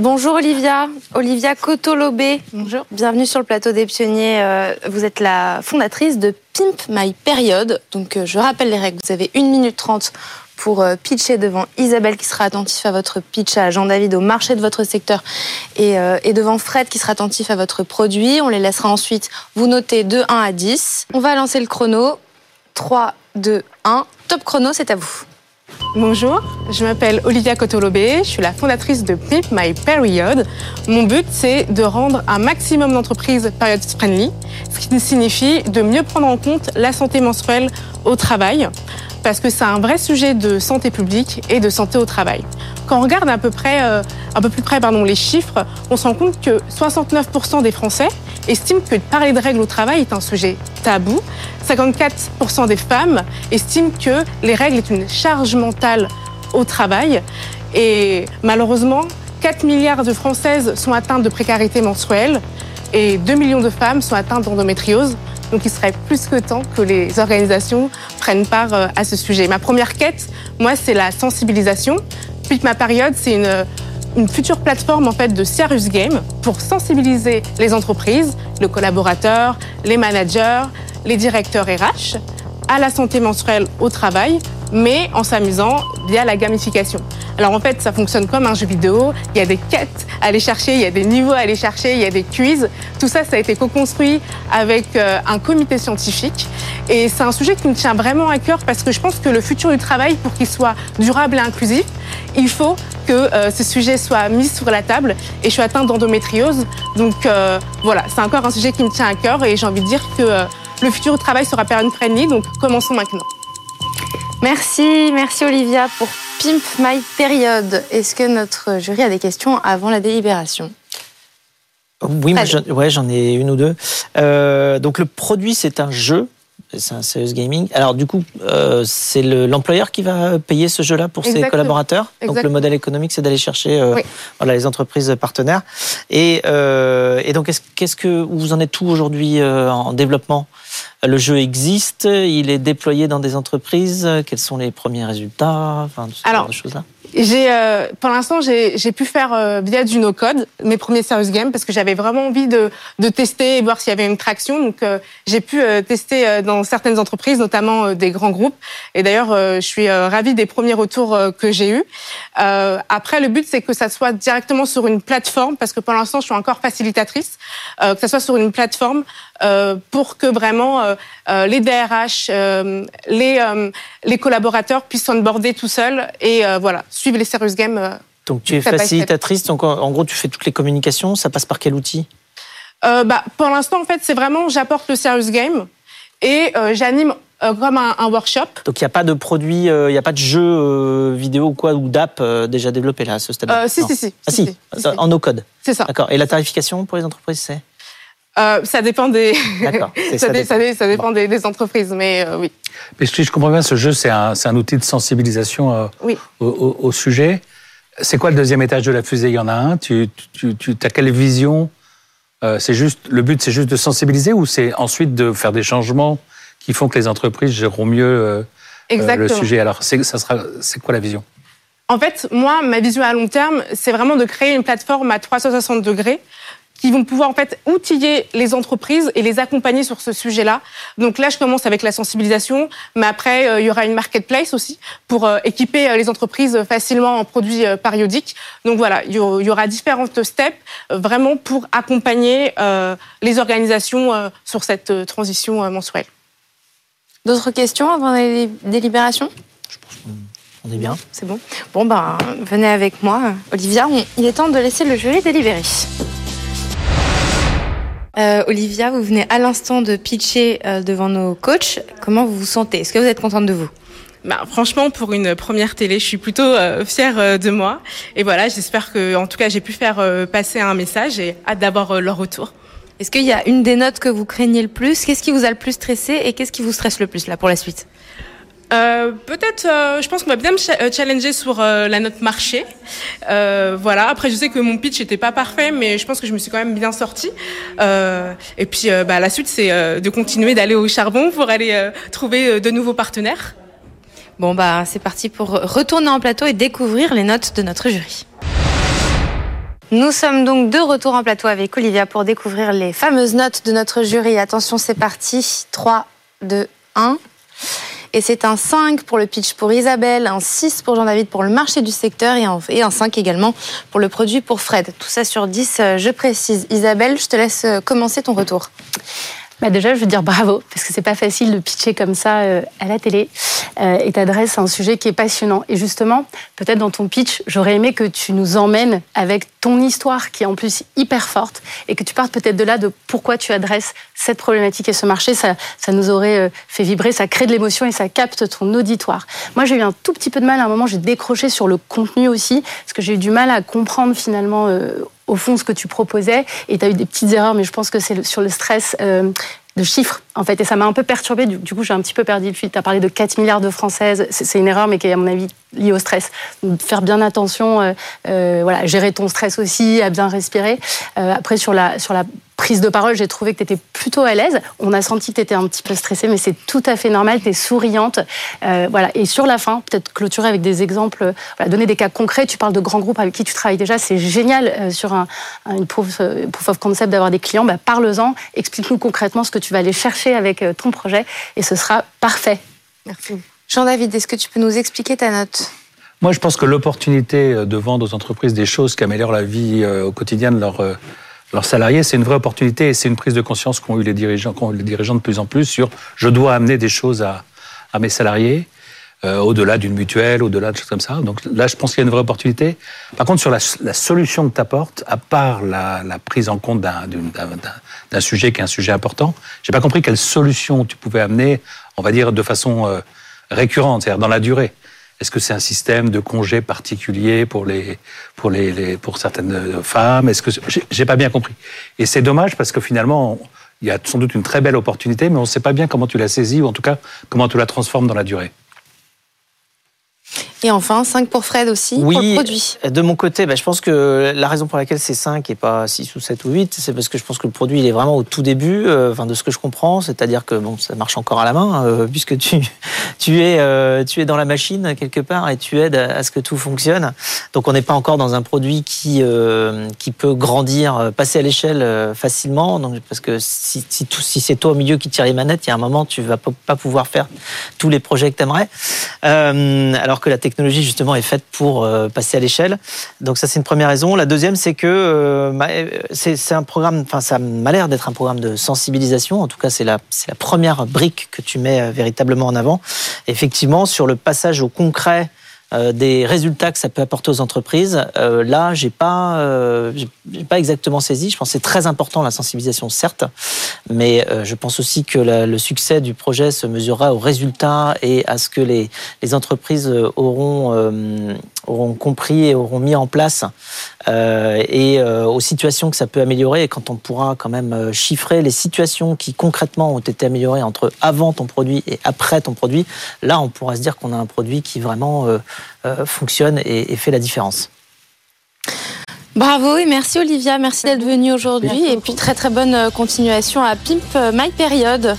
Bonjour Olivia, Olivia Cotolobé. Bonjour. Bienvenue sur le plateau des pionniers. Euh, vous êtes la fondatrice de Pimp My Period. Donc euh, je rappelle les règles. Vous avez 1 minute 30 pour euh, pitcher devant Isabelle qui sera attentif à votre pitch, à Jean-David au marché de votre secteur et, et, devant Fred qui sera attentif à votre produit. On les laissera ensuite vous noter de 1 à 10. On va lancer le chrono. 3, 2, 1. Top chrono, c'est à vous. Bonjour, je m'appelle Olivia Cotolobé, je suis la fondatrice de Pimp My Period. Mon but, c'est de rendre un maximum d'entreprises period friendly, ce qui signifie de mieux prendre en compte la santé menstruelle au travail, parce que c'est un vrai sujet de santé publique et de santé au travail. Quand on regarde à peu près, euh, un peu plus près pardon, les chiffres, on se rend compte que 69% des Français estiment que parler de règles au travail est un sujet tabou. 54% des femmes estiment que les règles est une charge mentale au travail. Et malheureusement, 4 milliards de Françaises sont atteintes de précarité menstruelle et 2 millions de femmes sont atteintes d'endométriose. Donc il serait plus que temps que les organisations prennent part euh, à ce sujet. Ma première quête, moi, c'est la sensibilisation. Puis ma période, c'est une une future plateforme en fait de serious game pour sensibiliser les entreprises, le collaborateur, les managers, les directeurs RH à la santé menstruelle au travail, mais en s'amusant via la gamification. Alors en fait, ça fonctionne comme un jeu vidéo. Il y a des quêtes à aller chercher, il y a des niveaux à aller chercher, il y a des quiz. Tout ça, ça a été co-construit avec euh, un comité scientifique. Et c'est un sujet qui me tient vraiment à cœur parce que je pense que le futur du travail, pour qu'il soit durable et inclusif, il faut que euh, ce sujet soit mis sur la table. Et je suis atteinte d'endométriose. Donc euh, voilà, c'est encore un sujet qui me tient à cœur et j'ai envie de dire que le futur travail sera une friendly. Donc commençons maintenant. Merci, merci Olivia pour Pimp My Period. Est-ce que notre jury a des questions avant la délibération? Oui, j'en ai une ou deux. Euh, donc le produit, c'est un jeu. C'est un serious gaming. Alors du coup, euh, c'est l'employeur qui va payer ce jeu-là pour ses collaborateurs. Donc le modèle économique, c'est d'aller chercher euh, voilà, les entreprises partenaires. Et, et donc, qu'est-ce que vous en êtes tout aujourd'hui en développement? Le jeu existe, il est déployé dans des entreprises. Quels sont les premiers résultats? Enfin, ce Alors, de choses-là j'ai, euh, pour l'instant, j'ai pu faire euh, via du no-code mes premiers serious games parce que j'avais vraiment envie de, de, tester et voir s'il y avait une traction. Donc, euh, j'ai pu tester dans certaines entreprises, notamment des grands groupes. Et d'ailleurs, je suis ravie des premiers retours que j'ai eus. après, le but, c'est que ça soit directement sur une plateforme parce que pour l'instant, je suis encore facilitatrice, que ça soit sur une plateforme pour que vraiment les DRH, les, les collaborateurs puissent onboarder tout seuls et voilà suivre les serious games. Euh, donc tu es facilitatrice, donc en gros tu fais toutes les communications, ça passe par quel outil? Euh, bah, Pour l'instant en fait c'est vraiment j'apporte le serious game et euh, j'anime comme un, workshop. Donc il n'y a pas de produit, il n'y a pas de jeu vidéo ou quoi ou d'app déjà développé là à ce stade si, si, si, ah, si, en no code. C'est ça. D'accord. Et la tarification pour les entreprises c'est? Ça dépend des. ça, ça, dépend des, entreprises, mais oui. Mais si je comprends bien, ce jeu, c'est un, un, outil de sensibilisation euh, au, sujet. C'est quoi le deuxième étage de la fusée? Il y en a un. Tu, tu, tu as quelle vision? Euh, C'est juste le but, c'est juste de sensibiliser ou c'est ensuite de faire des changements qui font que les entreprises géreront mieux euh, le sujet? Alors, c'est quoi la vision? En fait, moi, ma vision à long terme, c'est vraiment de créer une plateforme à 360 degrés qui vont pouvoir en fait outiller les entreprises et les accompagner sur ce sujet-là. Donc là, je commence avec la sensibilisation, mais après, euh, il y aura une marketplace aussi pour euh, équiper euh, les entreprises facilement en produits périodiques. Donc voilà, il y aura différentes steps vraiment pour accompagner les organisations sur cette transition mensuelle. D'autres questions avant la délibération Je pense qu'on est bien. C'est bon. Bon, ben, venez avec moi. Olivia, il est temps de laisser le jury délibérer. Euh, Olivia, vous venez à l'instant de pitcher euh, devant nos coachs. Comment vous vous sentez? Est-ce que vous êtes contente de vous? Bah, franchement, pour une première télé, je suis plutôt euh, fière de moi. Et voilà, j'espère que, en tout cas, j'ai pu faire passer un message et hâte d'avoir leur retour. Est-ce qu'il y a une des notes que vous craignez le plus? Qu'est-ce qui vous a le plus stressé et qu'est-ce qui vous stresse le plus là pour la suite? Euh, peut-être, euh, je pense qu'on va bien me euh, challenger sur la note marché. voilà. Après, je sais que mon pitch n'était pas parfait, mais je pense que je me suis quand même bien sortie. et puis, bah, la suite, c'est de continuer d'aller au charbon pour aller trouver de nouveaux partenaires. Bon, bah, c'est parti pour retourner en plateau et découvrir les notes de notre jury. Nous sommes donc de retour en plateau avec Olivia pour découvrir les fameuses notes de notre jury. Attention, c'est parti. 3, 2, 1. Et c'est un 5 pour le pitch pour Isabelle, un 6 pour Jean-David pour le marché du secteur et un, et un 5 également pour le produit pour Fred. Tout ça sur 10, euh, je précise. Isabelle, je te laisse euh, commencer ton retour. Bah déjà, je veux dire bravo, parce que c'est pas facile de pitcher comme ça euh, à la télé. Euh, et t'adresses un sujet qui est passionnant. Et justement, peut-être dans ton pitch, j'aurais aimé que tu nous emmènes avec ton histoire, qui est en plus hyper forte, et que tu partes peut-être de là de pourquoi tu adresses cette problématique et ce marché. Ça, ça nous aurait euh, fait vibrer, ça crée de l'émotion et ça capte ton auditoire. Moi, j'ai eu un tout petit peu de mal. À un moment, j'ai décroché sur le contenu aussi, parce que j'ai eu du mal à comprendre finalement au fond ce que tu proposais. Et tu as eu des petites erreurs, mais je pense que c'est sur le stress euh, de chiffres, en fait. Et ça m'a un peu perturbé. Du, coup, j'ai un petit peu perdu le fil. Tu as parlé de 4 milliards de Françaises. C'est une erreur, mais qui est, à mon avis, liée au stress. Faire bien attention, euh, euh, voilà, gérer ton stress aussi, à bien respirer. après, sur la, sur la prise de parole, j'ai trouvé que tu étais plutôt à l'aise. On a senti que tu étais un petit peu stressée, mais c'est tout à fait normal. Tu es souriante. Euh, voilà. Et sur la fin, peut-être clôturer avec des exemples, donner des cas concrets. Tu parles de grands groupes avec qui tu travailles déjà. C'est génial euh, sur un, une proof, euh, proof, of concept d'avoir des clients. Bah, Parle-en. Explique-nous concrètement ce que tu vas aller chercher avec ton projet et ce sera parfait. Merci. Jean-David, est-ce que tu peux nous expliquer ta note? Moi, je pense que l'opportunité de vendre aux entreprises des choses qui améliorent la vie au quotidien de leurs leurs salariés, c'est une vraie opportunité et c'est une prise de conscience qu'ont eu les dirigeants, qu'ont les dirigeants de plus en plus sur je dois amener des choses à, à mes salariés. Euh, au-delà d'une mutuelle, au-delà de choses comme ça. Donc là, je pense qu'il y a une vraie opportunité. Par contre, sur la, solution que tu apportes, à part la, prise en compte d'un sujet qui est un sujet important, j'ai pas compris quelle solution tu pouvais amener, on va dire, de façon euh, récurrente, c'est-à-dire dans la durée. Est-ce que c'est un système de congés particulier pour les pour les, pour certaines femmes? Est-ce que j'ai pas bien compris Et c'est dommage parce que finalement il y a sans doute une très belle opportunité, mais on ne sait pas bien comment tu la saisis ou en tout cas comment tu la transformes dans la durée. Et enfin, 5 pour Fred aussi, oui, pour le produit. De mon côté, bah, je pense que la raison pour laquelle c'est 5 et pas 6 ou 7 ou 8, c'est parce que je pense que le produit il est vraiment au tout début, euh, enfin, de ce que je comprends, c'est-à-dire que bon, ça marche encore à la main, euh, puisque tu, tu, es, euh, tu es dans la machine quelque part et tu aides à, ce que tout fonctionne. Donc on n'est pas encore dans un produit qui, qui peut grandir, passer à l'échelle facilement, donc, parce que si, si, si c'est toi au milieu qui tire les manettes, il y a un moment, tu vas pas pouvoir faire tous les projets que tu aimerais. alors que la technologie technologie justement est faite pour euh, passer à l'échelle. Donc ça c'est une première raison. La deuxième c'est que euh, c'est un programme, enfin ça m'a l'air d'être un programme de sensibilisation. En tout cas c'est la première brique que tu mets euh, véritablement en avant. Effectivement sur le passage au concret euh, des résultats que ça peut apporter aux entreprises. Euh, là, j'ai pas, euh, pas exactement saisi. Je pense que c'est très important la sensibilisation, certes, mais je pense aussi que le succès du projet se mesurera aux résultats et à ce que les, les entreprises auront, auront compris et auront mis en place et aux situations que ça peut améliorer. Et quand on pourra quand même chiffrer les situations qui concrètement ont été améliorées entre avant ton produit et après ton produit, là, on pourra se dire qu'on a un produit qui vraiment euh, fonctionne et, fait la différence. Bravo et merci Olivia, merci d'être venue aujourd'hui et puis très très bonne continuation à Pimp My Period.